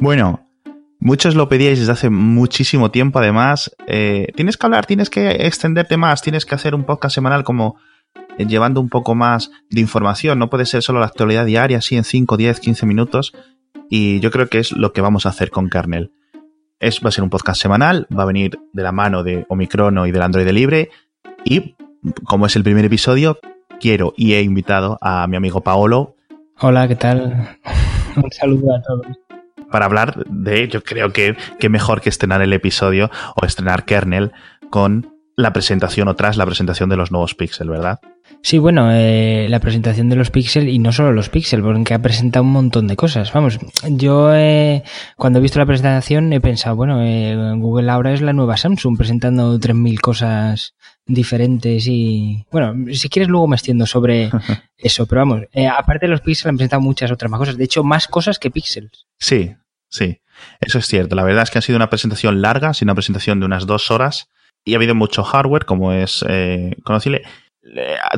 Bueno, muchos lo pedíais desde hace muchísimo tiempo, además. Eh, tienes que hablar, tienes que extenderte más, tienes que hacer un podcast semanal como eh, llevando un poco más de información. No puede ser solo la actualidad diaria, así en 5, 10, 15 minutos. Y yo creo que es lo que vamos a hacer con Kernel. Es, va a ser un podcast semanal, va a venir de la mano de Omicrono y del Android libre. Y como es el primer episodio, quiero y he invitado a mi amigo Paolo. Hola, ¿qué tal? un saludo a todos. Para hablar de, yo creo que, que mejor que estrenar el episodio o estrenar Kernel con la presentación o tras la presentación de los nuevos Pixel, ¿verdad? Sí, bueno, eh, la presentación de los Pixel y no solo los Pixel, porque ha presentado un montón de cosas. Vamos, yo eh, cuando he visto la presentación he pensado, bueno, eh, Google ahora es la nueva Samsung presentando 3.000 cosas diferentes y bueno, si quieres luego me extiendo sobre eso, pero vamos, eh, aparte de los Pixel han presentado muchas otras más cosas, de hecho más cosas que Pixels. Sí, sí, eso es cierto. La verdad es que ha sido una presentación larga, sí, una presentación de unas dos horas y ha habido mucho hardware, como es eh, conocible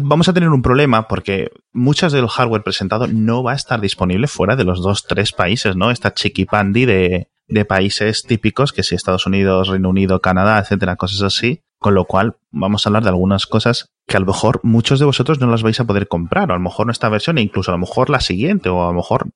vamos a tener un problema porque muchas del hardware presentado no va a estar disponible fuera de los dos, tres países, ¿no? Esta chiquipandi de, de países típicos, que si Estados Unidos, Reino Unido, Canadá, etcétera, cosas así. Con lo cual, vamos a hablar de algunas cosas que a lo mejor muchos de vosotros no las vais a poder comprar, o a lo mejor no esta versión, e incluso a lo mejor la siguiente, o a lo mejor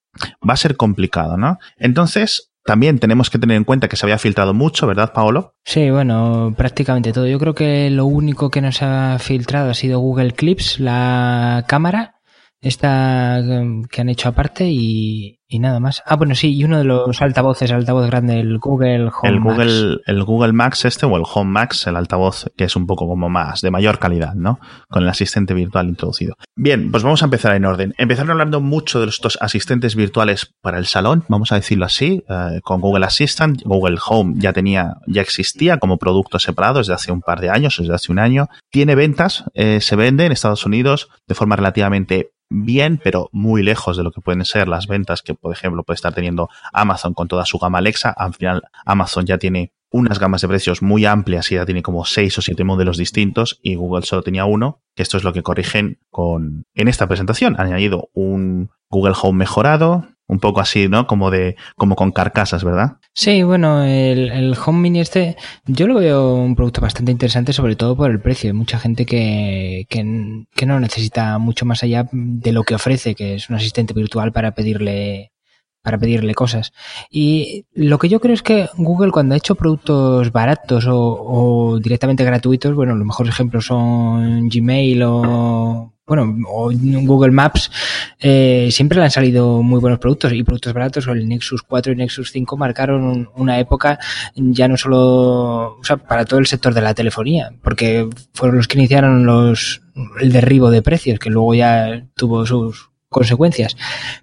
va a ser complicado, ¿no? Entonces, también tenemos que tener en cuenta que se había filtrado mucho, ¿verdad, Paolo? Sí, bueno, prácticamente todo. Yo creo que lo único que nos ha filtrado ha sido Google Clips, la cámara, esta que han hecho aparte y, y nada más. Ah, bueno, sí, y uno de los altavoces, el altavoz grande, el Google Home el Google, El Google Max este o el Home Max, el altavoz que es un poco como más, de mayor calidad, ¿no? Con el asistente virtual introducido. Bien, pues vamos a empezar en orden. Empezaron hablando mucho de estos asistentes virtuales para el salón, vamos a decirlo así, eh, con Google Assistant. Google Home ya tenía, ya existía como producto separado desde hace un par de años, desde hace un año. Tiene ventas, eh, se vende en Estados Unidos de forma relativamente bien, pero muy lejos de lo que pueden ser las ventas que, por ejemplo, puede estar teniendo Amazon con toda su gama Alexa. Al final, Amazon ya tiene unas gamas de precios muy amplias y ya tiene como seis o siete modelos distintos y Google solo tenía uno, que esto es lo que corrigen con en esta presentación. Han añadido un Google Home mejorado, un poco así, ¿no? Como de, como con carcasas, ¿verdad? Sí, bueno, el, el, Home Mini este, yo lo veo un producto bastante interesante, sobre todo por el precio. Hay mucha gente que, que, que no necesita mucho más allá de lo que ofrece, que es un asistente virtual para pedirle para pedirle cosas. Y lo que yo creo es que Google cuando ha hecho productos baratos o, o directamente gratuitos, bueno, los mejores ejemplos son Gmail o bueno, o Google Maps, eh, siempre le han salido muy buenos productos y productos baratos. El Nexus 4 y Nexus 5 marcaron una época ya no solo, o sea, para todo el sector de la telefonía, porque fueron los que iniciaron los, el derribo de precios, que luego ya tuvo sus consecuencias.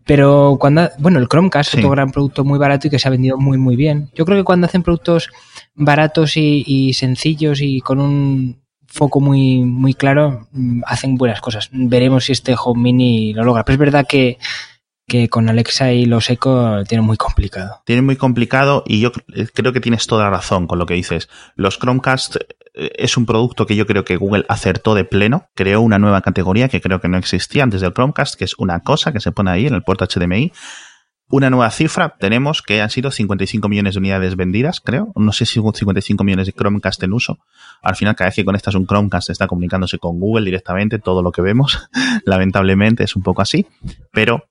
Pero cuando, bueno, el Chromecast sí. es otro gran producto muy barato y que se ha vendido muy, muy bien. Yo creo que cuando hacen productos baratos y, y sencillos y con un, foco muy, muy claro, hacen buenas cosas. Veremos si este Home Mini lo logra. Pero es verdad que, que con Alexa y los Echo tiene muy complicado. Tiene muy complicado y yo creo que tienes toda razón con lo que dices. Los Chromecast es un producto que yo creo que Google acertó de pleno. Creó una nueva categoría que creo que no existía antes del Chromecast, que es una cosa que se pone ahí en el puerto HDMI una nueva cifra tenemos que han sido 55 millones de unidades vendidas, creo. No sé si 55 millones de Chromecast en uso. Al final, cada vez que conectas un Chromecast está comunicándose con Google directamente, todo lo que vemos. Lamentablemente es un poco así. Pero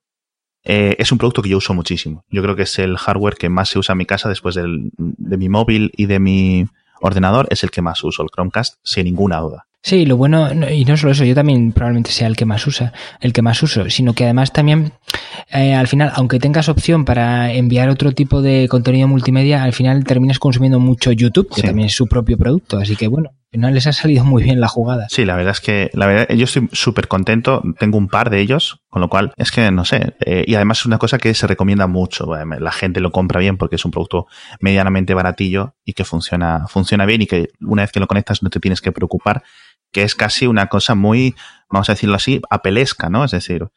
eh, es un producto que yo uso muchísimo. Yo creo que es el hardware que más se usa en mi casa después del, de mi móvil y de mi ordenador. Es el que más uso, el Chromecast, sin ninguna duda. Sí, lo bueno, y no solo eso, yo también probablemente sea el que más usa, el que más uso, sino que además también, eh, al final, aunque tengas opción para enviar otro tipo de contenido multimedia, al final terminas consumiendo mucho YouTube, que sí. también es su propio producto, así que bueno, final les ha salido muy bien la jugada. Sí, la verdad es que, la verdad, yo estoy súper contento, tengo un par de ellos, con lo cual, es que no sé, eh, y además es una cosa que se recomienda mucho, la gente lo compra bien porque es un producto medianamente baratillo y que funciona, funciona bien y que una vez que lo conectas no te tienes que preocupar que es casi una cosa muy, vamos a decirlo así, apelesca, ¿no? Es decir,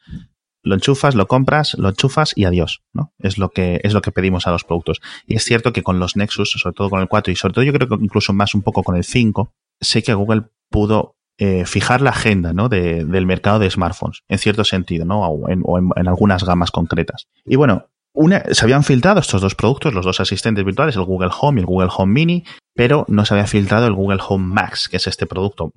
lo enchufas, lo compras, lo enchufas y adiós, ¿no? Es lo que, es lo que pedimos a los productos. Y es cierto que con los Nexus, sobre todo con el 4 y sobre todo yo creo que incluso más un poco con el 5, sé que Google pudo eh, fijar la agenda, ¿no? De, del mercado de smartphones, en cierto sentido, ¿no? O en, o en, en algunas gamas concretas. Y bueno, se habían filtrado estos dos productos, los dos asistentes virtuales, el Google Home y el Google Home Mini, pero no se había filtrado el Google Home Max, que es este producto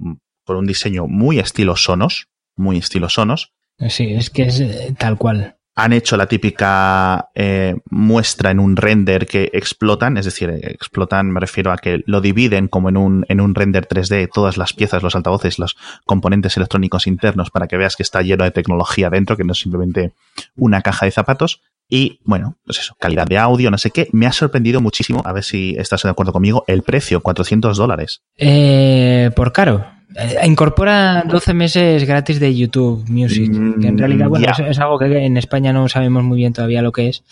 con un diseño muy estilo Sonos, muy estilo Sonos. Sí, es que es eh, tal cual han hecho la típica eh, muestra en un render que explotan, es decir, explotan, me refiero a que lo dividen como en un, en un render 3D, todas las piezas, los altavoces, los componentes electrónicos internos, para que veas que está lleno de tecnología dentro, que no es simplemente una caja de zapatos. Y bueno, pues eso, calidad de audio, no sé qué. Me ha sorprendido muchísimo, a ver si estás de acuerdo conmigo, el precio, 400 dólares. Eh, por caro. Eh, incorpora 12 meses gratis de YouTube Music, que en realidad, bueno, es, algo que en España no sabemos muy bien todavía lo que es.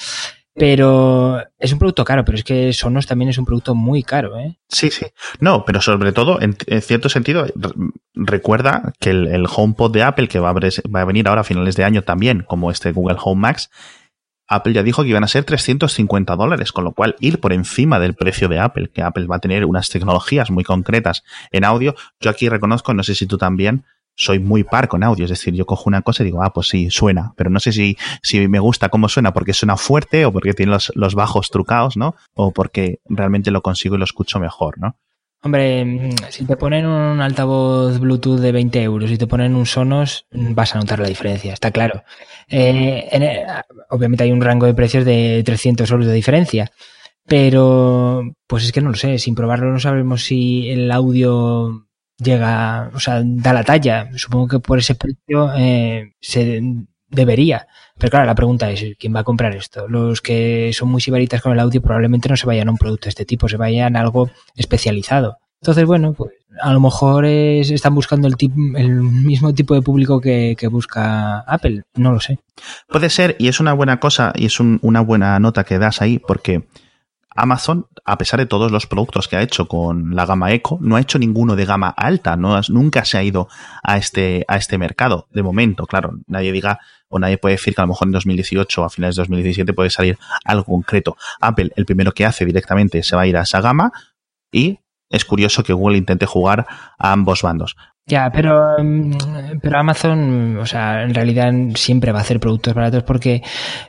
Pero es un producto caro, pero es que Sonos también es un producto muy caro, ¿eh? Sí, sí. No, pero sobre todo, en, cierto sentido, recuerda que el, el, HomePod de Apple, que va a, va a venir ahora a finales de año también, como este Google Home Max, Apple ya dijo que iban a ser 350 dólares, con lo cual ir por encima del precio de Apple, que Apple va a tener unas tecnologías muy concretas en audio. Yo aquí reconozco, no sé si tú también, soy muy par con audio, es decir, yo cojo una cosa y digo, ah, pues sí, suena, pero no sé si, si me gusta cómo suena porque suena fuerte o porque tiene los, los bajos trucados, ¿no? O porque realmente lo consigo y lo escucho mejor, ¿no? Hombre, si te ponen un altavoz Bluetooth de 20 euros y te ponen un Sonos, vas a notar la diferencia, está claro. Eh, eh, obviamente hay un rango de precios de 300 euros de diferencia, pero pues es que no lo sé, sin probarlo no sabemos si el audio llega, o sea, da la talla. Supongo que por ese precio eh, se debería. Pero claro, la pregunta es, ¿quién va a comprar esto? Los que son muy sibaritas con el audio probablemente no se vayan a un producto de este tipo, se vayan a algo especializado. Entonces, bueno, pues a lo mejor están buscando el, el mismo tipo de público que, busca Apple, no lo sé. Puede ser, y es una buena cosa, y es una buena nota que das ahí, porque Amazon, a pesar de todos los productos que ha hecho con la gama Eco, no ha hecho ninguno de gama alta, no, nunca se ha ido a este, a este mercado. De momento, claro, nadie diga o nadie puede decir que a lo mejor en 2018 o a finales de 2017 puede salir algo concreto. Apple, el primero que hace directamente se va a ir a esa gama y es curioso que Google intente jugar a ambos bandos. Ya, pero, mm, pero Amazon, o sea, en realidad siempre va a hacer productos baratos porque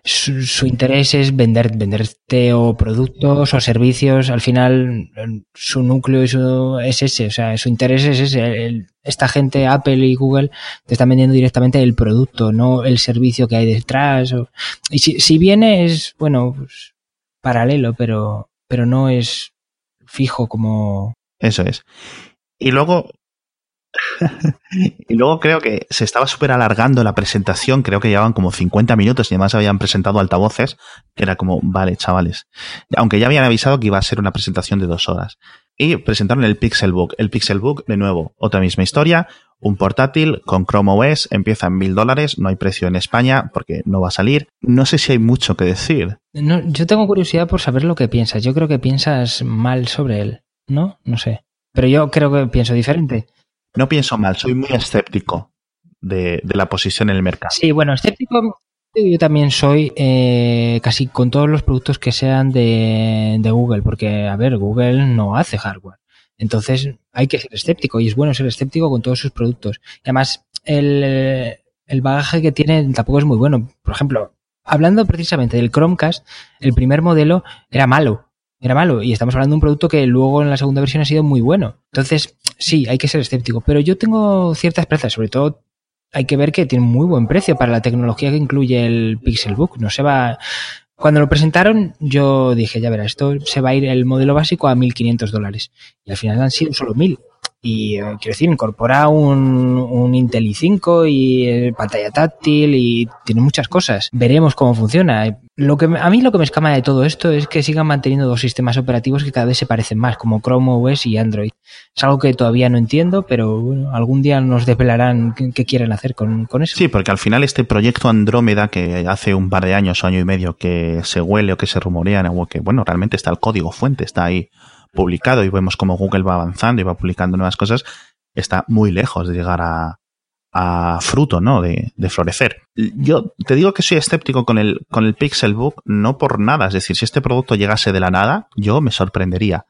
su, interés es vender, venderte o productos o servicios. Al final, su núcleo es ese, o sea, su interés es ese. esta gente, Apple y Google, te están vendiendo directamente el producto, no el servicio que hay detrás. y si, si viene es, bueno, pues, paralelo, pero, pero no es fijo como... Eso es. Y luego, y luego creo que se estaba súper alargando la presentación, creo que llevaban como 50 minutos y además habían presentado altavoces, que era como, vale, chavales. Aunque ya habían avisado que iba a ser una presentación de dos horas. Y presentaron el Pixelbook. El Pixelbook, de nuevo, otra misma historia. Un portátil con Chrome OS, empieza en mil dólares, no hay precio en España porque no va a salir. No sé si hay mucho que decir. No, yo tengo curiosidad por saber lo que piensas. Yo creo que piensas mal sobre él, ¿no? No sé. Pero yo creo que pienso diferente. No pienso mal, soy muy escéptico de, la posición en el mercado. Sí, bueno, escéptico yo también soy eh, casi con todos los productos que sean de, Google, porque, a ver, Google no hace hardware. Entonces hay que ser escéptico y es bueno ser escéptico con todos sus productos. Y además, el, el bagaje que tiene tampoco es muy bueno. Por ejemplo, hablando precisamente del Chromecast, el primer modelo era malo era malo. Y estamos hablando de un producto que luego en la segunda versión ha sido muy bueno. Entonces, sí, hay que ser escéptico. Pero yo tengo ciertas esperanzas, sobre todo hay que ver que tiene muy buen precio para la tecnología que incluye el Pixelbook. No se va. Cuando lo presentaron, yo dije, ya verás, esto se va a ir el modelo básico a 1.500 dólares. Y al final han sido solo 1.000. Y eh, quiero decir, incorpora un, un Intel i5 y eh, pantalla táctil y tiene muchas cosas. Veremos cómo funciona. Lo que a mí lo que me escama de todo esto es que sigan manteniendo dos sistemas operativos que cada vez se parecen más, como Chrome OS y Android. Es algo que todavía no entiendo, pero bueno, algún día nos desvelarán qué, quieren hacer con, con, eso. Sí, porque al final este proyecto Andrómeda, que hace un par de años, año y medio, que se huele o que se rumorea, que bueno, realmente está el código fuente, está ahí publicado y vemos cómo Google va avanzando y va publicando nuevas cosas, está muy lejos de llegar a, fruto, ¿no? De, florecer. Yo te digo que soy escéptico con el, con el Pixelbook, no por nada. Es decir, si este producto llegase de la nada, yo me sorprendería.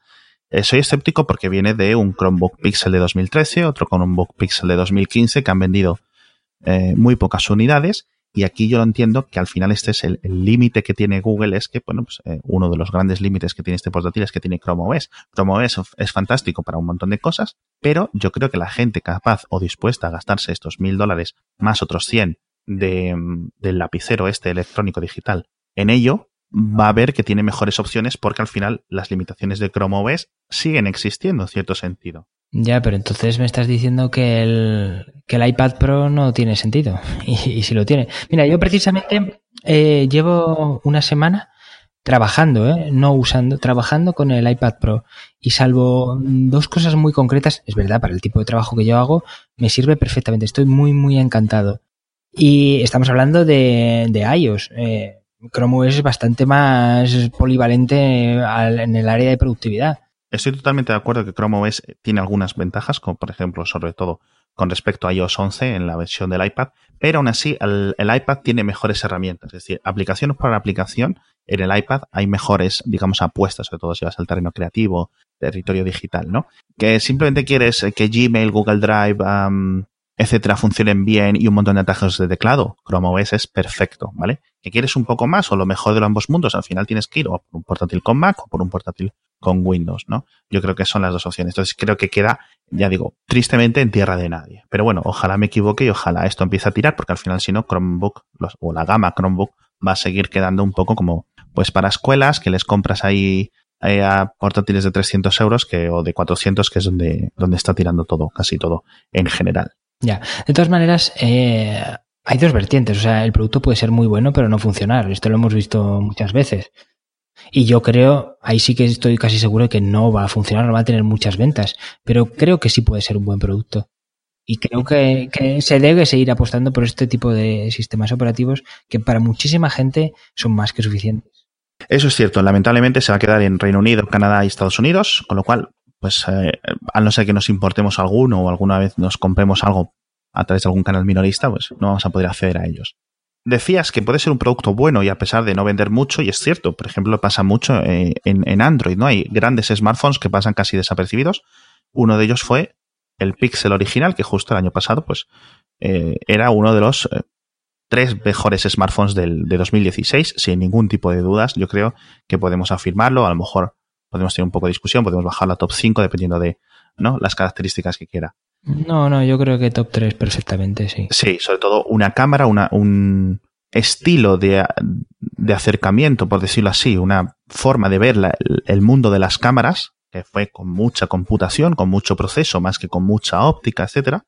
Eh, soy escéptico porque viene de un Chromebook Pixel de 2013, otro con un Book Pixel de 2015 que han vendido eh, muy pocas unidades Y aquí yo lo entiendo que al final este es el límite que tiene Google, es que, bueno, pues eh, uno de los grandes límites que tiene este portátil es que tiene Chrome OS. Chrome OS es fantástico para un montón de cosas, pero yo creo que la gente capaz o dispuesta a gastarse estos mil dólares más otros 100 de, del lapicero este electrónico digital en ello, va a ver que tiene mejores opciones porque al final las limitaciones de Chrome OS siguen existiendo en cierto sentido. Ya, pero entonces me estás diciendo que el, que el iPad Pro no tiene sentido. Y, si lo tiene. Mira, yo precisamente eh, llevo una semana trabajando, ¿eh? no usando, trabajando con el iPad Pro. Y salvo dos cosas muy concretas, es verdad, para el tipo de trabajo que yo hago, me sirve perfectamente. Estoy muy, muy encantado. Y estamos hablando de, de iOS. Eh, Chrome OS es bastante más polivalente en el área de productividad. Estoy totalmente de acuerdo que Chrome OS tiene algunas ventajas, como por ejemplo, sobre todo con respecto a iOS 11 en la versión del iPad, pero aún así el, iPad tiene mejores herramientas, es decir, aplicación por aplicación, en el iPad hay mejores, digamos, apuestas, sobre todo si vas al terreno creativo, territorio digital, ¿no? Que simplemente quieres que Gmail, Google Drive, etcétera, funcionen bien y un montón de atajos de teclado, Chrome OS es perfecto, ¿vale? Que quieres un poco más o lo mejor de ambos mundos, al final tienes que ir o por un portátil con Mac o por un portátil con Windows, ¿no? Yo creo que son las dos opciones. Entonces creo que queda, ya digo, tristemente en tierra de nadie. Pero bueno, ojalá me equivoque y ojalá esto empiece a tirar, porque al final si no, Chromebook o la gama Chromebook va a seguir quedando un poco como, pues para escuelas que les compras ahí eh, a portátiles de 300 euros que, o de 400, que es donde, donde está tirando todo, casi todo en general. Ya, de todas maneras, eh, hay dos vertientes. O sea, el producto puede ser muy bueno, pero no funcionar. Esto lo hemos visto muchas veces. Y yo creo, ahí sí que estoy casi seguro de que no va a funcionar, no va a tener muchas ventas. Pero creo que sí puede ser un buen producto. Y creo que, se debe seguir apostando por este tipo de sistemas operativos que para muchísima gente son más que suficientes. Eso es cierto. Lamentablemente se va a quedar en Reino Unido, Canadá y Estados Unidos, con lo cual pues eh, al no ser que nos importemos alguno o alguna vez nos compremos algo a través de algún canal minorista, pues no vamos a poder acceder a ellos. Decías que puede ser un producto bueno y a pesar de no vender mucho, y es cierto, por ejemplo, pasa mucho eh, en, Android, ¿no? Hay grandes smartphones que pasan casi desapercibidos. Uno de ellos fue el Pixel original, que justo el año pasado, pues, eh, era uno de los tres mejores smartphones del, de 2016, sin ningún tipo de dudas. Yo creo que podemos afirmarlo. A lo mejor podemos tener un poco de discusión, podemos bajar la top 5 dependiendo de ¿no? las características que quiera. No, no, yo creo que top 3 perfectamente, sí. Sí, sobre todo una cámara, una, un estilo de, de acercamiento, por decirlo así, una forma de ver el mundo de las cámaras, que fue con mucha computación, con mucho proceso, más que con mucha óptica, etcétera,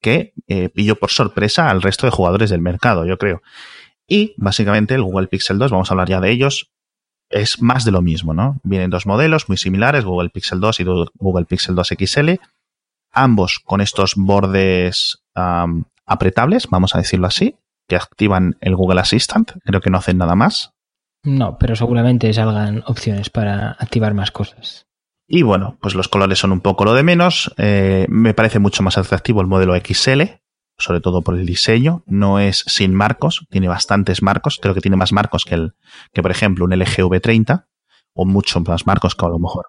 que eh, pilló por sorpresa al resto de jugadores del mercado, yo creo. Y básicamente el Google Pixel 2, vamos a hablar ya de ellos, es más de lo mismo, ¿no? Vienen dos modelos muy similares, Google Pixel 2 y Google Pixel 2 XL, ambos con estos bordes apretables, vamos a decirlo así, que activan el Google Assistant, creo que no hacen nada más. No, pero seguramente salgan opciones para activar más cosas. Y bueno, pues los colores son un poco lo de menos. Eh, me parece mucho más atractivo el modelo XL, sobre todo por el diseño. No es sin marcos, tiene bastantes marcos. Creo que tiene más marcos que, el, que por ejemplo, un LG V30 o mucho más marcos que a lo mejor.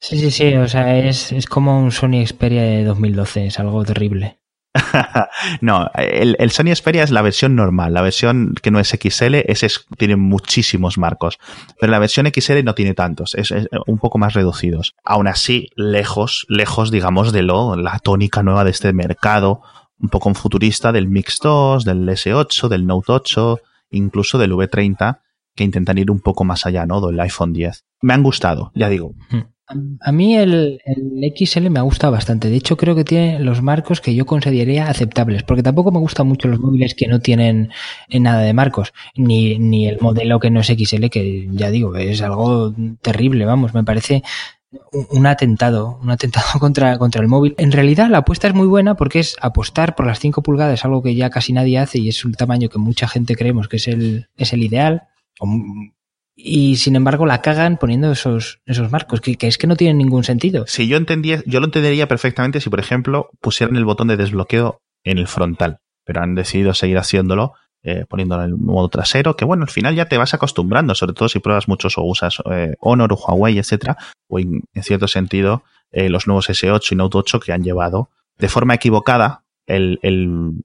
Sí, sí, sí. O sea, es, es como un Sony Xperia de 2012. Es algo terrible. no, el, el, Sony Xperia es la versión normal. La versión que no es XL es, tiene muchísimos marcos. Pero la versión XL no tiene tantos. Es, es, un poco más reducidos. Aún así, lejos, lejos, digamos, de lo, la tónica nueva de este mercado un poco futurista del Mix 2, del S8, del Note 8, incluso del V30, que intentan ir un poco más allá, ¿no? Del iPhone 10. Me han gustado, ya digo. A mí el, XL me ha gustado bastante. De hecho, creo que tiene los marcos que yo consideraría aceptables, porque tampoco me gustan mucho los móviles que no tienen nada de marcos, ni, ni el modelo que no es XL, que ya digo, es algo terrible, vamos, me parece un atentado, un atentado contra, contra el móvil. En realidad la apuesta es muy buena porque es apostar por las 5 pulgadas, algo que ya casi nadie hace y es un tamaño que mucha gente creemos que es el, es el ideal. Y sin embargo la cagan poniendo esos, esos marcos, que, es que no tienen ningún sentido. Si yo entendía, yo lo entendería perfectamente si, por ejemplo, pusieran el botón de desbloqueo en el frontal, pero han decidido seguir haciéndolo eh, poniéndolo en el modo trasero, que bueno, al final ya te vas acostumbrando, sobre todo si pruebas muchos o usas eh, Honor o Huawei, etcétera, o en, cierto sentido eh, los nuevos S8 y Note 8 que han llevado de forma equivocada, el,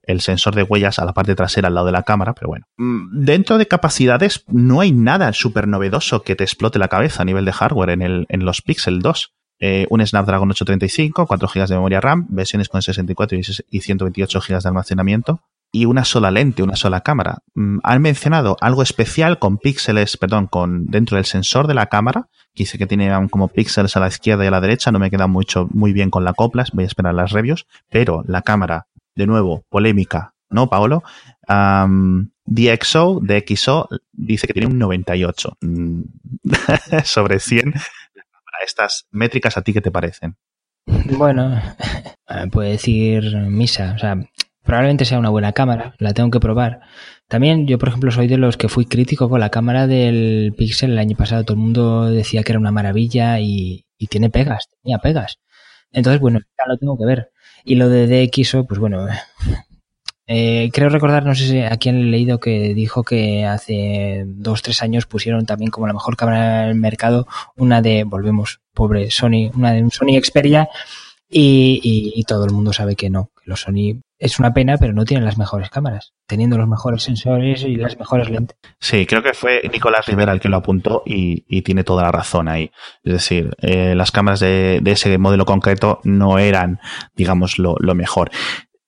el, sensor de huellas a la parte trasera al lado de la cámara, pero bueno. Mm, dentro de capacidades no hay nada súper novedoso que te explote la cabeza a nivel de hardware en, el, en los Pixel 2. Eh, un Snapdragon 835, 4 GB de memoria RAM, versiones con 64 y 128 GB de almacenamiento y una sola lente, una sola cámara. Mm, han mencionado algo especial con píxeles, perdón, con dentro del sensor de la cámara, que dice que tiene como píxeles a la izquierda y a la derecha, no me queda mucho, muy bien con la copla, voy a esperar las reviews, pero la cámara, de nuevo, polémica, ¿no, Paolo? DxO, DxO, dice que tiene un 98 mm, sobre 100. Para estas métricas, ¿a ti qué te parecen? Bueno, puede decir misa, o sea, Probablemente sea una buena cámara, la tengo que probar. También yo, por ejemplo, soy de los que fui crítico con la cámara del Pixel el año pasado. Todo el mundo decía que era una maravilla y, tiene pegas, tenía pegas. Entonces, bueno, ya lo tengo que ver. Y lo de DxO, pues bueno, eh, creo recordar, no sé si a quién he leído que dijo que hace dos, tres años pusieron también como la mejor cámara del mercado una de, volvemos, pobre Sony, una de un Sony Xperia y, todo el mundo sabe que no, que los Sony es una pena, pero no tienen las mejores cámaras, teniendo los mejores sensores y las mejores lentes. Sí, creo que fue Nicolás Rivera el que lo apuntó y, tiene toda la razón ahí. Es decir, eh, las cámaras de, ese modelo concreto no eran, digamos, lo, lo mejor.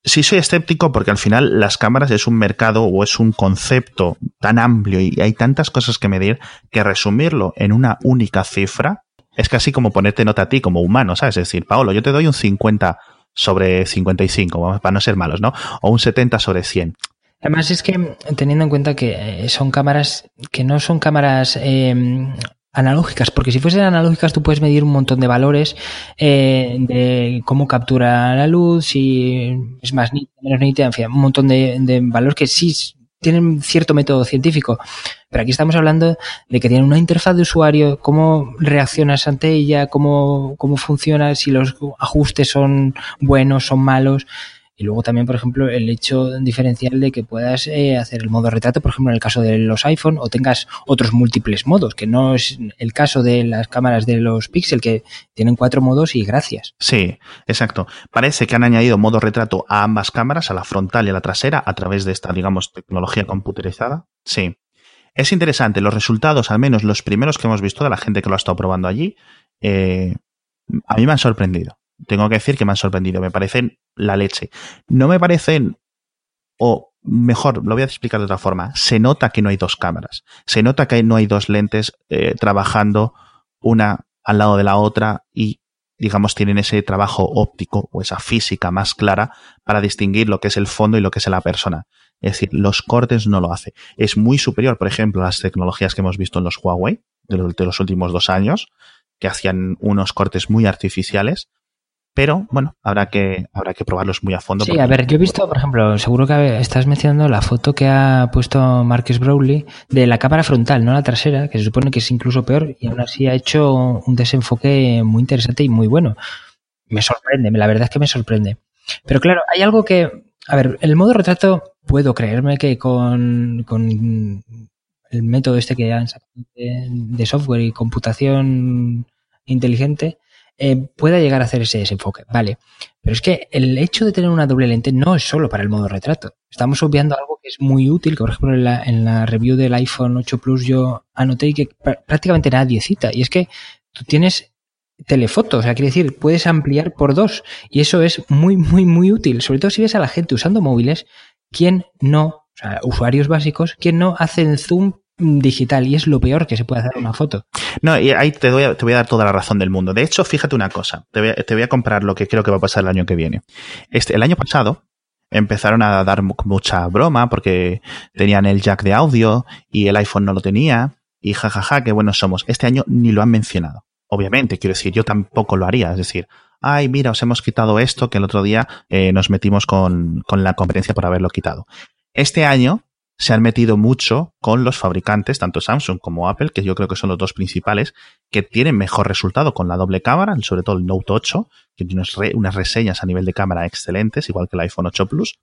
Sí soy escéptico porque al final las cámaras es un mercado o es un concepto tan amplio y hay tantas cosas que medir que resumirlo en una única cifra es casi como ponerte nota a ti como humano, ¿sabes? Es decir, Paolo, yo te doy un 50 sobre 55, para no ser malos, ¿no? O un 70 sobre 100. Además es que teniendo en cuenta que eh, son cámaras que no son cámaras em, analógicas, porque si fuesen analógicas tú puedes medir un montón de valores eh, de cómo captura la luz, si es más nítida, menos nítida, en fin, un montón de valores que sí tienen cierto método científico, pero aquí estamos hablando de que tienen una interfaz de usuario, cómo reaccionas ante ella, cómo, cómo funciona, si los ajustes son buenos, son malos. Y luego también, por ejemplo, el hecho diferencial de que puedas eh, hacer el modo retrato, por ejemplo, en el caso de los iPhone, o tengas otros múltiples modos, que no es el caso de las cámaras de los Pixel, que tienen cuatro modos y gracias. Sí, exacto. Parece que han añadido modo retrato a ambas cámaras, a la frontal y a la trasera, a través de esta, digamos, tecnología computerizada. Sí. Es interesante, los resultados, al menos los primeros que hemos visto de la gente que lo ha estado probando allí, eh, a mí me han sorprendido tengo que decir que me han sorprendido, me parecen la leche. No me parecen, o mejor, lo voy a explicar de otra forma, se nota que no hay dos cámaras, se nota que no hay dos lentes eh, trabajando una al lado de la otra y digamos, tienen ese trabajo óptico o esa física más clara para distinguir lo que es el fondo y lo que es la persona. Es decir, los cortes no lo hace. Es muy superior, por ejemplo, a las tecnologías que hemos visto en los Huawei de los últimos dos años, que hacían unos cortes muy artificiales pero bueno, habrá que, habrá que probarlos muy a fondo. Sí, a ver, yo he visto, por ejemplo, seguro que estás mencionando la foto que ha puesto Marcus Browley de la cámara frontal, no la trasera, que se supone que es incluso peor, y aún así ha hecho un desenfoque muy interesante y muy bueno. Me sorprende, la verdad es que me sorprende. Pero claro, hay algo que, a ver, el modo retrato, puedo creerme que con, con el método este que han sacado de software y computación inteligente, eh, pueda llegar a hacer ese desenfoque. Vale. Pero es que el hecho de tener una doble lente no es solo para el modo retrato. Estamos obviando algo que es muy útil, que por ejemplo en la, review del iPhone 8 Plus yo anoté que prácticamente nadie cita. Y es que tú tienes telefoto, o sea, quiere decir, puedes ampliar por dos. Y eso es muy, muy, muy útil. Sobre todo si ves a la gente usando móviles, quien no, o sea, usuarios básicos, quien no hacen zoom digital y es lo peor que se puede hacer una foto. No, y ahí te, te voy a dar toda la razón del mundo. De hecho, fíjate una cosa, te voy, a, te voy a comprar lo que creo que va a pasar el año que viene. Este, el año pasado empezaron a dar mucha broma porque tenían el jack de audio y el iPhone no lo tenía y jajaja, qué buenos somos. Este año ni lo han mencionado. Obviamente, quiero decir, yo tampoco lo haría. Es decir, ay, mira, os hemos quitado esto que el otro día eh, nos metimos con, con la competencia por haberlo quitado. Este año se han metido mucho con los fabricantes, tanto Samsung como Apple, que yo creo que son los dos principales, que tienen mejor resultado con la doble cámara, sobre todo el Note 8, que tiene unas reseñas a nivel de cámara excelentes, igual que el iPhone 8 Plus.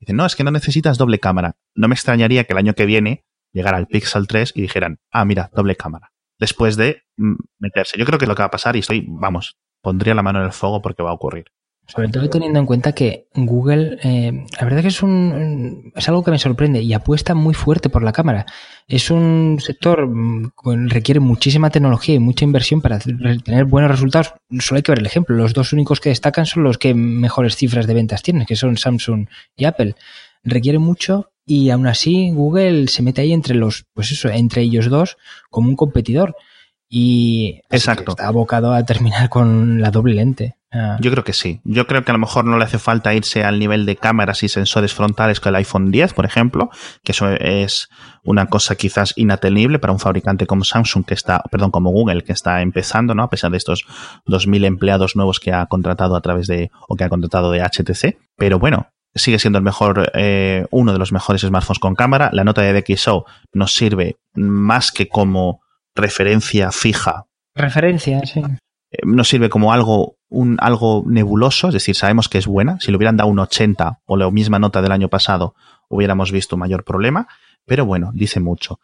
Dicen, no, es que no necesitas doble cámara. No me extrañaría que el año que viene llegara el Pixel 3 y dijeran, ah, mira, doble cámara. Después de mm, meterse. Yo creo que es lo que va a pasar y estoy, vamos, pondría la mano en el fuego porque va a ocurrir. Sobre todo teniendo en cuenta que Google, eh, la verdad que es un es algo que me sorprende y apuesta muy fuerte por la cámara. Es un sector que mm, requiere muchísima tecnología y mucha inversión para tener buenos resultados. Solo hay que ver el ejemplo. Los dos únicos que destacan son los que mejores cifras de ventas tienen, que son Samsung y Apple. Requiere mucho y aún así Google se mete ahí entre los, pues eso, entre ellos dos como un competidor y Exacto. está abocado a terminar con la doble lente. Ah. Yo creo que sí. Yo creo que a lo mejor no le hace falta irse al nivel de cámaras y sensores frontales que el iPhone 10, por ejemplo, que eso es una cosa quizás inatenible para un fabricante como Samsung que está, perdón, como Google que está empezando, ¿no? A pesar de estos 2.000 empleados nuevos que ha contratado a través de, o que ha contratado de HTC. Pero bueno, sigue siendo el mejor, eh, uno de los mejores smartphones con cámara. La nota de DxO nos sirve más que como referencia fija. Referencia, sí. Eh, nos sirve como algo, un, algo nebuloso, es decir, sabemos que es buena. Si le hubieran dado un 80 o la misma nota del año pasado, hubiéramos visto un mayor problema. Pero bueno, dice mucho.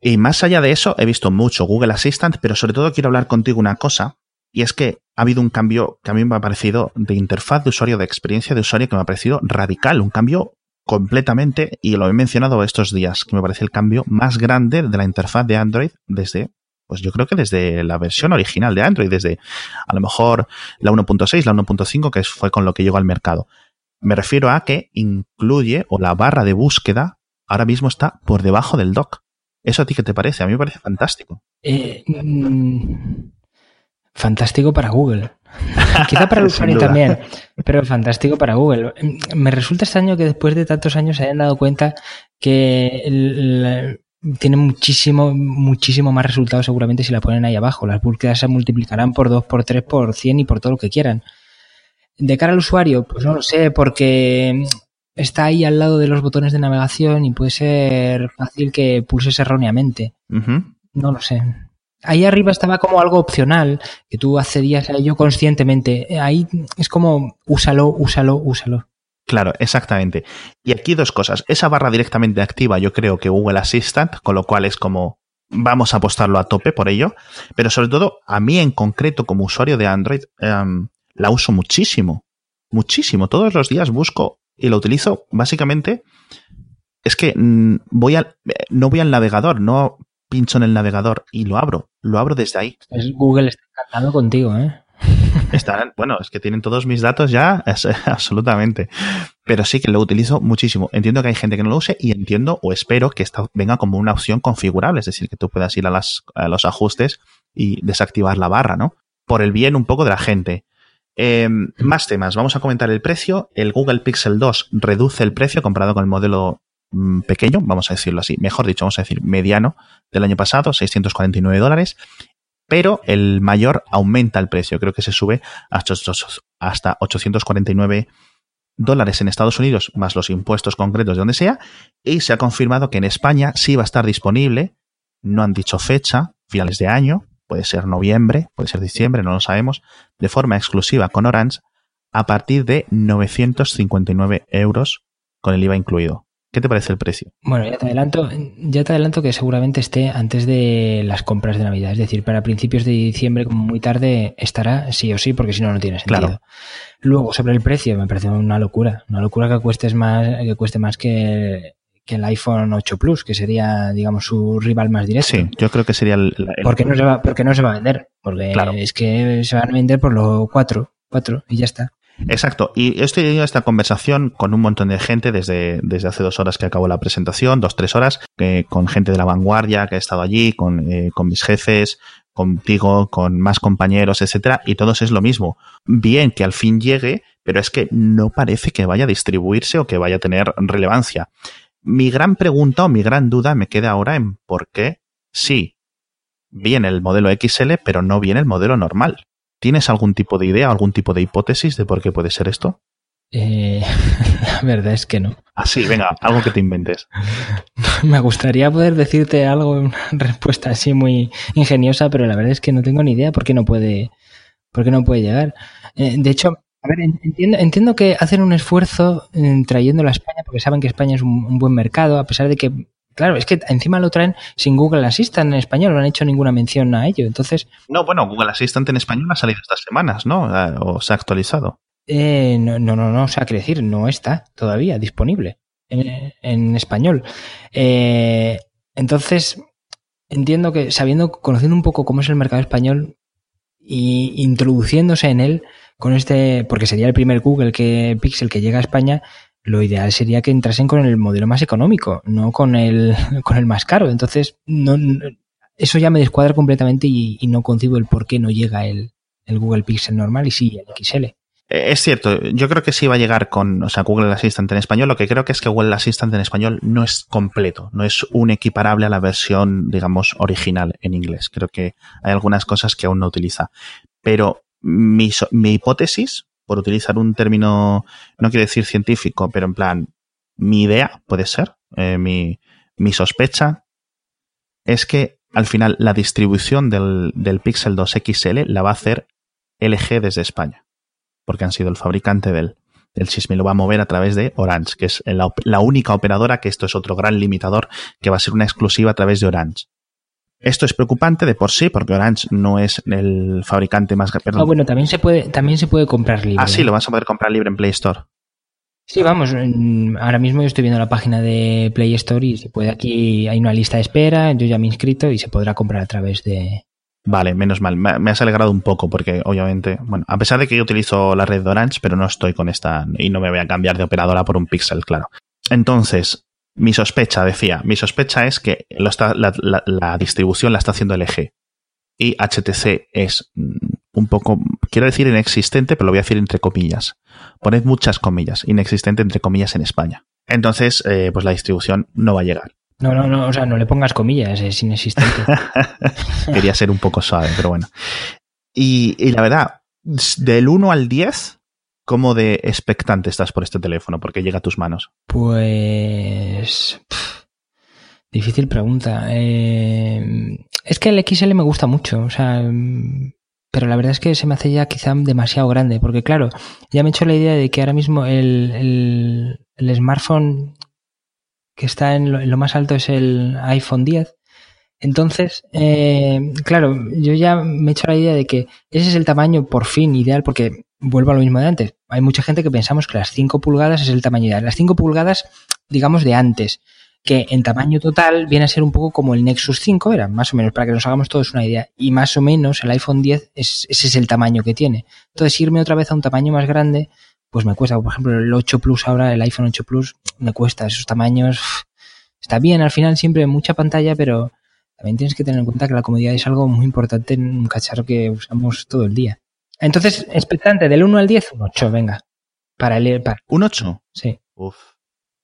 Y más allá de eso, he visto mucho Google Assistant, pero sobre todo quiero hablar contigo una cosa, y es que ha habido un cambio que a mí me ha parecido de interfaz de usuario, de experiencia de usuario, que me ha parecido radical, un cambio completamente, y lo he mencionado estos días, que me parece el cambio más grande de la interfaz de Android desde, pues yo creo que desde la versión original de Android, desde a lo mejor la 1.6, la 1.5, que fue con lo que llegó al mercado. Me refiero a que incluye, o la barra de búsqueda, ahora mismo está por debajo del dock. ¿Eso a ti qué te parece? A mí me parece fantástico. Eh, mm, fantástico para Google. Quizá para el usuario también, pero fantástico para Google. Me resulta extraño que después de tantos años se hayan dado cuenta que el, tiene muchísimo, muchísimo más resultados seguramente si la ponen ahí abajo. Las búsquedas se multiplicarán por 2, por 3, por 100 y por todo lo que quieran. De cara al usuario, pues no lo sé, porque está ahí al lado de los botones de navegación y puede ser fácil que pulses erróneamente. No lo sé. Ahí arriba estaba como algo opcional, que tú accedías a ello conscientemente. Ahí es como úsalo, úsalo, úsalo. Claro, exactamente. Y aquí dos cosas. Esa barra directamente activa yo creo que Google Assistant, con lo cual es como vamos a apostarlo a tope por ello. Pero sobre todo, a mí en concreto como usuario de Android, em, la uso muchísimo. Muchísimo. Todos los días busco y lo utilizo básicamente. Es que mm, voy al, no voy al navegador, no pincho en el navegador y lo abro. Lo abro desde ahí. Es Google está encantado contigo, ¿eh? Están, bueno, es que tienen todos mis datos ya, absolutamente. Pero sí que lo utilizo muchísimo. Entiendo que hay gente que no lo use y entiendo o espero que esta venga como una opción configurable, es decir, que tú puedas ir a, los ajustes y desactivar la barra, ¿no? Por el bien un poco de la gente. Em, más temas. Vamos a comentar el precio. El Google Pixel 2 reduce el precio comparado con el modelo Mm, pequeño, vamos a decirlo así, mejor dicho, vamos a decir mediano del año pasado, 649 pero el mayor aumenta el precio, creo que se sube hasta 849 dólares en Estados Unidos, más los impuestos concretos de donde sea, y se ha confirmado que en España sí va a estar disponible, no han dicho fecha, finales de año, puede ser noviembre, puede ser diciembre, no lo sabemos, de forma exclusiva con Orange, a partir de 959 euros con el IVA incluido. ¿Qué te parece el precio? Bueno, ya te adelanto, ya te adelanto que seguramente esté antes de las compras de Navidad. Es decir, para principios de diciembre, como muy tarde, estará sí o sí, porque si no, no tiene sentido. Claro. Luego, sobre el precio, me parece una locura. Una locura que cueste más, que cueste más que, el iPhone 8 Plus, que sería, digamos, su rival más directo. Sí, yo creo que sería el. ¿Por, qué no se va, porque no se va a vender? Porque es que se van a vender por los 4, 4 y ya está. Exacto. Y estoy teniendo esta conversación con un montón de gente desde, desde hace dos horas que acabó la presentación, dos, tres horas, con gente de la vanguardia que ha estado allí, con, eh, con mis jefes, contigo, con más compañeros, etcétera, y todos es lo mismo. Bien que al fin llegue, pero es que no parece que vaya a distribuirse o que vaya a tener relevancia. Mi gran pregunta o mi gran duda me queda ahora en por qué sí viene el modelo XL, pero no viene el modelo normal. ¿Tienes algún tipo de idea, algún tipo de hipótesis de por qué puede ser esto? Eh, la verdad es que no. Ah, sí, venga, algo que te inventes. Me gustaría poder decirte algo, una respuesta así muy ingeniosa, pero la verdad es que no tengo ni idea por qué no puede, por qué no puede llegar. Eh, de hecho, a ver, entiendo, entiendo que hacen un esfuerzo en trayéndolo a España porque saben que España es un buen mercado, a pesar de que Claro, es que encima lo traen sin Google Assistant en español, no han hecho ninguna mención a ello. Entonces. No, bueno, Google Assistant en español ha salido estas semanas, ¿no? O se ha actualizado. Eh, no, no, no, o sea, quiere decir, no está todavía disponible en, español. Eh, entonces, entiendo que sabiendo, conociendo un poco cómo es el mercado español y introduciéndose en él con este, porque sería el primer Google que Pixel que llega a España, lo ideal sería que entrasen con el modelo más económico, no con el, con el más caro. Entonces, no, eso ya me descuadra completamente y, no concibo el por qué no llega el, el Google Pixel normal y sí el XL. Eh, es cierto, yo creo que sí va a llegar con, o sea, Google Assistant en español. Lo que creo que es que Google Assistant en español no es completo, no es un equiparable a la versión, digamos, original en inglés. Creo que hay algunas cosas que aún no utiliza. Pero mi, mi hipótesis, por utilizar un término, no quiero decir científico, pero en plan, mi idea puede ser, eh, mi, mi sospecha, es que al final la distribución del, del Pixel 2 XL la va a hacer LG desde España, porque han sido el fabricante del, del me lo va a mover a través de Orange, que es la, la, única operadora, que esto es otro gran limitador, que va a ser una exclusiva a través de Orange. Esto es preocupante de por sí, porque Orange no es el fabricante más... Perdón. Ah, bueno, también se, puede, también se puede comprar libre. Ah, sí, lo vas a poder comprar libre en Play Store. Sí, vamos, ahora mismo yo estoy viendo la página de Play Store y se puede aquí, hay una lista de espera, yo ya me he inscrito y se podrá comprar a través de... Vale, menos mal. Me, has alegrado un poco porque obviamente, bueno, a pesar de que yo utilizo la red de Orange, pero no estoy con esta y no me voy a cambiar de operadora por un Pixel, claro. Entonces, mi sospecha, decía, mi sospecha es que la, la distribución la está haciendo LG y HTC es mm, un poco, quiero decir inexistente, pero lo voy a decir entre comillas. Poned muchas comillas, inexistente entre comillas en España. Entonces, eh, pues la distribución no va a llegar. No, no, no, o sea, no le pongas comillas, es inexistente. Quería ser un poco suave, pero bueno. Y, y la verdad, del 1 al 10, ¿cómo de expectante estás por este teléfono? Porque llega a tus manos. Pues... difícil pregunta. Eh, es que el XL me gusta mucho, o sea, pero la verdad es que se me hace ya quizá demasiado grande, porque claro, ya me he hecho la idea de que ahora mismo el, smartphone que está en lo, más alto es el iPhone 10. Entonces, eh, claro, yo ya me he hecho la idea de que ese es el tamaño por fin ideal, porque vuelvo a lo mismo de antes. Hay mucha gente que pensamos que las 5 pulgadas es el tamaño ideal. Las 5 pulgadas, digamos, de antes que en tamaño total viene a ser un poco como el Nexus 5 era, más o menos, para que nos hagamos todos una idea. Y más o menos el iPhone 10 es, ese es el tamaño que tiene. Entonces, irme otra vez a un tamaño más grande, pues me cuesta. Por ejemplo, el 8 Plus ahora, el iPhone 8 Plus, me cuesta. Esos tamaños, está bien, al final siempre mucha pantalla, pero también tienes que tener en cuenta que la comodidad es algo muy importante en un cacharro que usamos todo el día. Entonces, expectante, del 1 al 10, un 8, venga. Para el, para. ¿Un 8? Sí. Uf.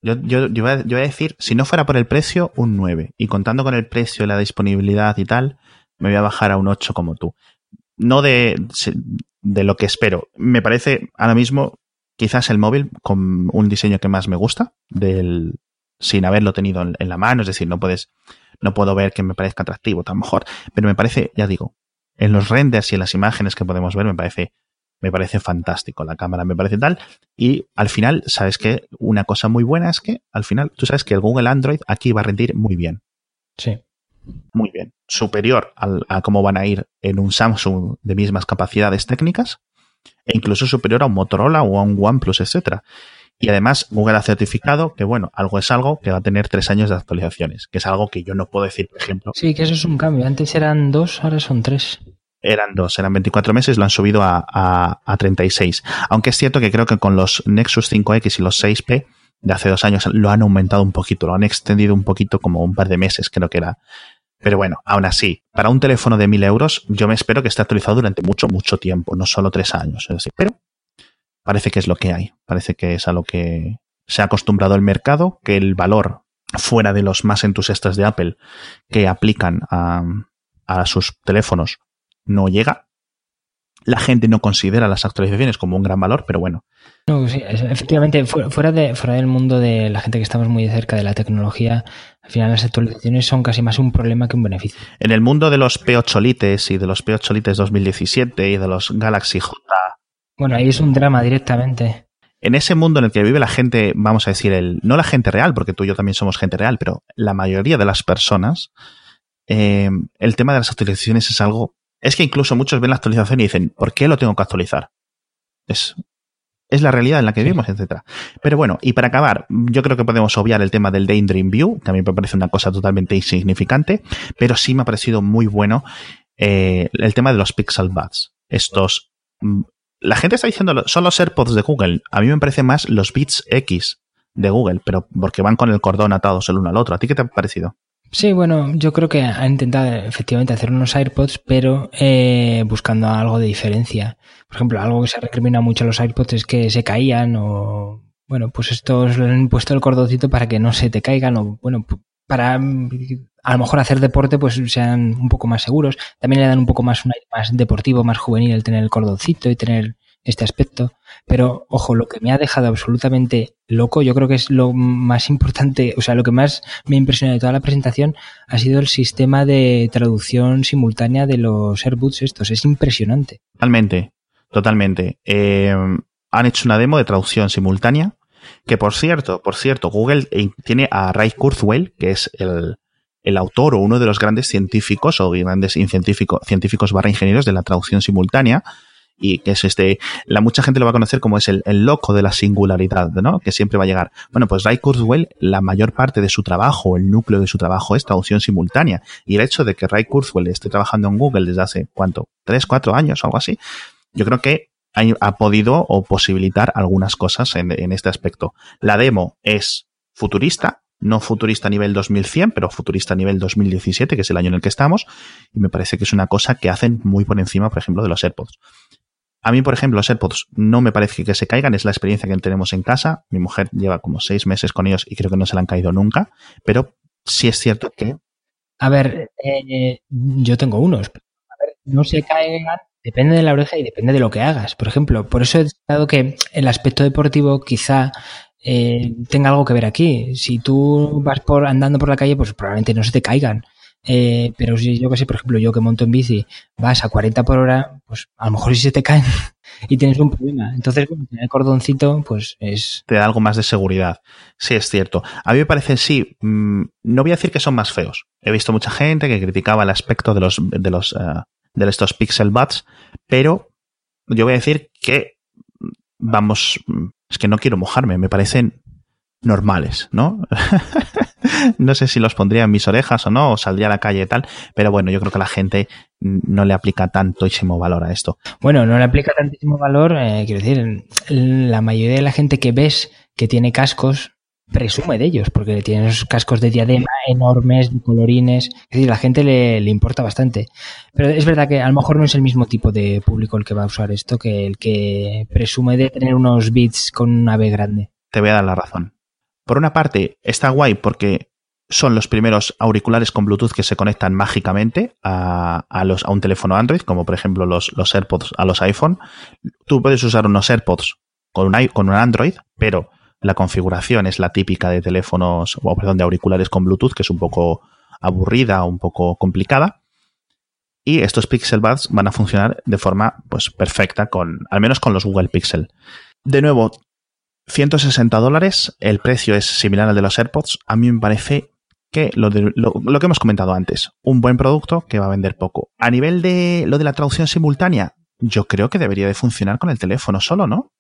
Yo, yo, yo, voy a, decir, si no fuera por el precio, un 9. Y contando con el precio, la disponibilidad y tal, me voy a bajar a un 8 como tú. No de, de lo que espero. Me parece ahora mismo quizás el móvil con un diseño que más me gusta, del, sin haberlo tenido en, la mano, es decir, no puedes, no puedo ver que me parezca atractivo, tan mejor, pero me parece, ya digo, en los renders y en las imágenes que podemos ver, me parece me parece fantástico, la cámara me parece tal. Y al final, ¿sabes que Una cosa muy buena es que al final, tú sabes que el Google Android aquí va a rendir muy bien. Sí. Muy bien. Superior a cómo van a ir en un Samsung de mismas capacidades técnicas e incluso superior a un Motorola o a un OnePlus, etcétera. Y además, Google ha certificado que, bueno, algo es algo que va a tener tres años de actualizaciones, que es algo que yo no puedo decir, por ejemplo. Sí, que eso es un cambio. Antes eran dos, ahora son tres eran dos, eran 24 meses, lo han subido a, a, 36. Aunque es cierto que creo que con los Nexus 5X y los 6P de hace dos años lo han aumentado un poquito, lo han extendido un poquito como un par de meses, creo que era. Pero bueno, aún así, para un teléfono de 1000 euros, yo me espero que esté actualizado durante mucho, mucho tiempo, no solo tres años. Es decir, pero parece que es lo que hay, parece que es a lo que se ha acostumbrado el mercado, que el valor fuera de los más entusiastas de Apple que aplican a, a sus teléfonos no llega. La gente no considera las actualizaciones como un gran valor, pero bueno. No, sí, efectivamente, fuera, de, fuera del mundo de la gente que estamos muy cerca de la tecnología, al final las actualizaciones son casi más un problema que un beneficio. En el mundo de los P8 Lites y de los P8 Lites 2017 y de los Galaxy J. Bueno, ahí es un drama directamente. En ese mundo en el que vive la gente, vamos a decir, el, no la gente real, porque tú y yo también somos gente real, pero la mayoría de las personas, eh, el tema de las actualizaciones es algo es que incluso muchos ven la actualización y dicen, ¿por qué lo tengo que actualizar? Es, es la realidad en la que vivimos, etcétera. Pero bueno, y para acabar, yo creo que podemos obviar el tema del Daydream View, que a mí me parece una cosa totalmente insignificante, pero sí me ha parecido muy bueno eh, el tema de los Pixel Buds. Estos. Mm, la gente está diciendo son los AirPods de Google. A mí me parece más los Beats X de Google, pero porque van con el cordón atados el uno al otro. ¿A ti qué te ha parecido? Sí, bueno, yo creo que han intentado efectivamente hacer unos AirPods, pero eh, buscando algo de diferencia. Por ejemplo, algo que se recrimina mucho a los AirPods es que se caían o, bueno, pues estos le han puesto el cordoncito para que no se te caigan o, bueno, para a lo mejor hacer deporte pues sean un poco más seguros. También le dan un poco más un aire más deportivo, más juvenil el tener el cordoncito y tener este aspecto. Pero, ojo, lo que me ha dejado absolutamente loco, yo creo que es lo más importante, o sea, lo que más me ha impresionado de toda la presentación ha sido el sistema de traducción simultánea de los AirBoots estos. Es impresionante. Totalmente, totalmente. Eh, han hecho una demo de traducción simultánea, que por cierto, por cierto, Google tiene a Ray Kurzweil, que es el, el autor o uno de los grandes científicos o grandes científicos, barra ingenieros de la traducción simultánea, y que es este, la mucha gente lo va a conocer como es el, loco de la singularidad, ¿no? Que siempre va a llegar. Bueno, pues Ray Kurzweil, la mayor parte de su trabajo, el núcleo de su trabajo es traducción simultánea. Y el hecho de que Ray Kurzweil esté trabajando en Google desde hace, ¿cuánto? ¿Tres, cuatro años o algo así? Yo creo que ha, podido o posibilitar algunas cosas en este aspecto. La demo es futurista, no futurista a nivel 2100, pero futurista a nivel 2017, que es el año en el que estamos, y me parece que es una cosa que hacen muy por encima, por ejemplo, de los AirPods. A mí, por ejemplo, los AirPods no me parece que se caigan, es la experiencia que tenemos en casa. Mi mujer lleva como seis meses con ellos y creo que no se le han caído nunca, pero sí es cierto que... A ver, eh, yo tengo unos. A ver, no se caigan, depende de la oreja y depende de lo que hagas. Por ejemplo, por eso he dado que el aspecto deportivo quizá eh, tenga algo que ver aquí. Si tú vas por andando por la calle, pues probablemente no se te caigan. Eh, pero si yo que sé, por ejemplo, yo que monto en bici, vas a 40 por hora, pues a lo mejor si se te caen y tienes un problema. Entonces, bueno, tener cordoncito, pues es. Te da algo más de seguridad. Sí, es cierto. A mí me parece, sí, mm, no voy a decir que son más feos. He visto mucha gente que criticaba el aspecto de los, de los, uh, de estos Pixel Buds, pero yo voy a decir que, vamos, es que no quiero mojarme, me parecen normales, ¿no? no sé si los pondría en mis orejas o no, o saldría a la calle y tal, pero bueno, yo creo que la gente no le aplica tantísimo valor a esto. Bueno, no le aplica tantísimo valor, eh, quiero decir, la mayoría de la gente que ves que tiene cascos presume de ellos, porque tienen esos cascos de diadema enormes, colorines, es decir, a la gente le, le, importa bastante. Pero es verdad que a lo mejor no es el mismo tipo de público el que va a usar esto que el que presume de tener unos bits con una B grande. Te voy a dar la razón. Por una parte, está guay porque son los primeros auriculares con Bluetooth que se conectan mágicamente a, los, a un teléfono Android, como por ejemplo los, los, AirPods a los iPhone. Tú puedes usar unos AirPods con un, con un Android, pero la configuración es la típica de teléfonos, o perdón, de auriculares con Bluetooth, que es un poco aburrida, un poco complicada. Y estos Pixel Buds van a funcionar de forma pues perfecta con, al menos con los Google Pixel. De nuevo, 160 dólares, el precio es similar al de los AirPods. A mí me parece que lo, lo, que hemos comentado antes, un buen producto que va a vender poco. A nivel de lo de la traducción simultánea, yo creo que debería de funcionar con el teléfono solo, ¿no?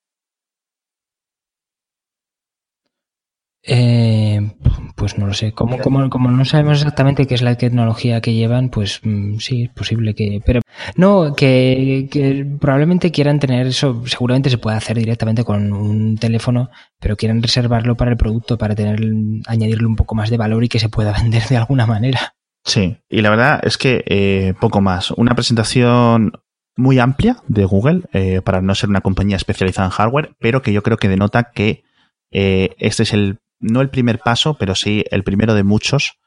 Eh, pues no lo sé. Como, como, como, no sabemos exactamente qué es la tecnología que llevan, pues mm, sí, es posible que. Pero no, que, que, probablemente quieran tener eso. Seguramente se puede hacer directamente con un teléfono, pero quieran reservarlo para el producto, para tener añadirle un poco más de valor y que se pueda vender de alguna manera. Sí, y la verdad es que eh, poco más. Una presentación muy amplia de Google eh, para no ser una compañía especializada en hardware, pero que yo creo que denota que eh, este es el no el primer paso, pero sí el primero de muchos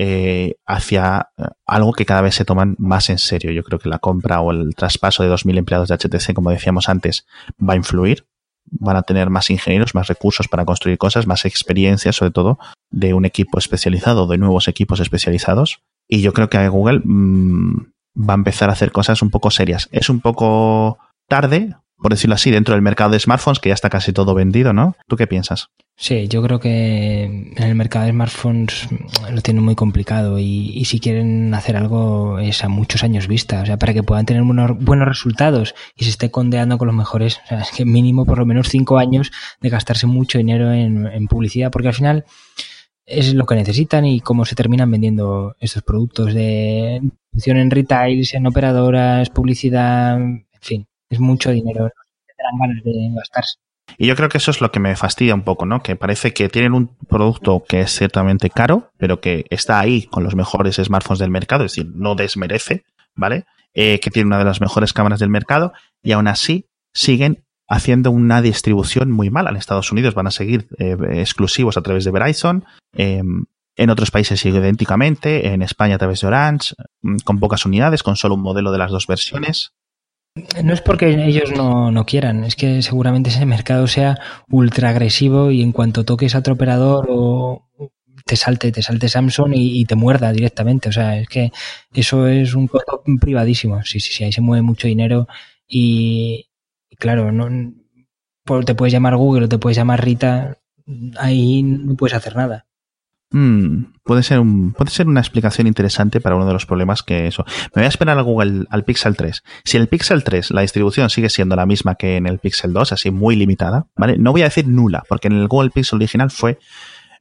eh, hacia eh, algo que cada vez se toman más en serio. Yo creo que la compra o el traspaso de 2.000 empleados de HTC, como decíamos antes, va a influir. Van a tener más ingenieros, más recursos para construir cosas, más experiencia, sobre todo, de un equipo especializado, de nuevos equipos especializados. Y yo creo que Google mmm, va a empezar a hacer cosas un poco serias. Es un poco tarde, por decirlo así, dentro del mercado de smartphones, que ya está casi todo vendido, ¿no? ¿Tú qué piensas? Sí, yo creo que en el mercado de smartphones lo tienen muy complicado y, si quieren hacer algo es a muchos años vista, o sea, para que puedan tener buenos, resultados y se esté condeando con los mejores, o sea, es que mínimo por lo menos cinco años de gastarse mucho dinero en, publicidad, porque al final es lo que necesitan y cómo se terminan vendiendo estos productos de función en retails, en operadoras, publicidad, en fin, es mucho dinero, tendrán ganas de gastarse. Y yo creo que eso es lo que me fastidia un poco, ¿no? Que parece que tienen un producto que es ciertamente caro, pero que está ahí con los mejores smartphones del mercado, es decir, no desmerece, ¿vale? Eh, que tiene una de las mejores cámaras del mercado y aún así siguen haciendo una distribución muy mala. En Estados Unidos van a seguir eh, exclusivos a través de Verizon, em, en otros países idénticamente, en España a través de Orange, mm, con pocas unidades, con solo un modelo de las dos versiones. No es porque ellos no, no, quieran, es que seguramente ese mercado sea ultra agresivo y en cuanto toques a otro operador o te salte, te salte Samsung y, te muerda directamente. O sea, es que eso es un costo privadísimo. Sí, sí, sí, ahí se mueve mucho dinero y, claro, no te puedes llamar Google o te puedes llamar Rita, ahí no puedes hacer nada. Mm, puede, ser un, puede ser una explicación interesante para uno de los problemas que eso. Me voy a esperar al Google al Pixel 3. Si el Pixel 3 la distribución sigue siendo la misma que en el Pixel 2, así muy limitada, ¿vale? No voy a decir nula, porque en el Google Pixel original fue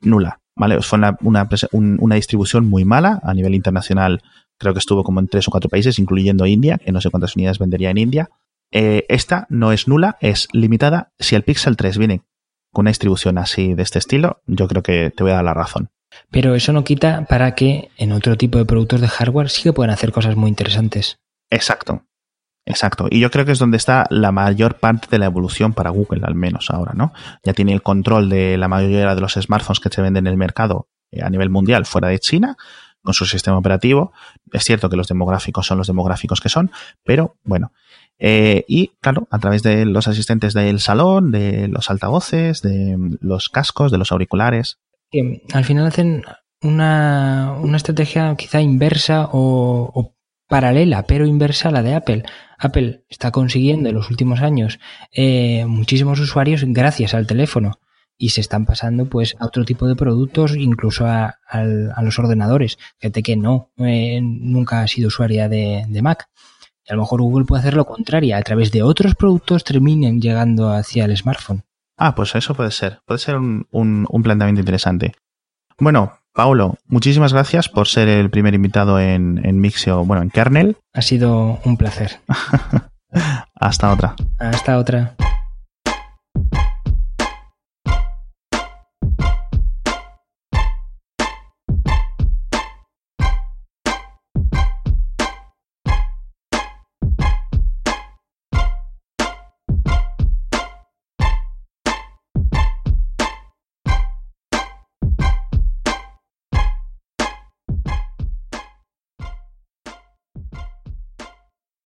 nula, ¿vale? Fue una, una, distribución muy mala a nivel internacional. Creo que estuvo como en tres o cuatro países, incluyendo India, que no sé cuántas unidades vendería en India. Eh, esta no es nula, es limitada. Si el Pixel 3 viene con una distribución así de este estilo, yo creo que te voy a dar la razón. Pero eso no quita para que en otro tipo de productos de hardware sí que puedan hacer cosas muy interesantes. Exacto. Exacto. Y yo creo que es donde está la mayor parte de la evolución para Google, al menos ahora, ¿no? Ya tiene el control de la mayoría de los smartphones que se venden en el mercado eh, a nivel mundial fuera de China, con su sistema operativo. Es cierto que los demográficos son los demográficos que son, pero bueno. Eh, y claro, a través de los asistentes del salón, de los altavoces, de los cascos, de los auriculares, que al final hacen una, una estrategia quizá inversa o, paralela, pero inversa a la de Apple. Apple está consiguiendo en los últimos años eh, muchísimos usuarios gracias al teléfono y se están pasando pues a otro tipo de productos, incluso a, los ordenadores. Gente que no, eh, nunca ha sido usuaria de, Mac. Y a lo mejor Google puede hacer lo contrario, a través de otros productos terminen llegando hacia el smartphone. Ah, pues eso puede ser. Puede ser un, un, planteamiento interesante. Bueno, Paulo, muchísimas gracias por ser el primer invitado en, en Mixio, bueno, en Kernel. Ha sido un placer. Hasta otra. Hasta otra.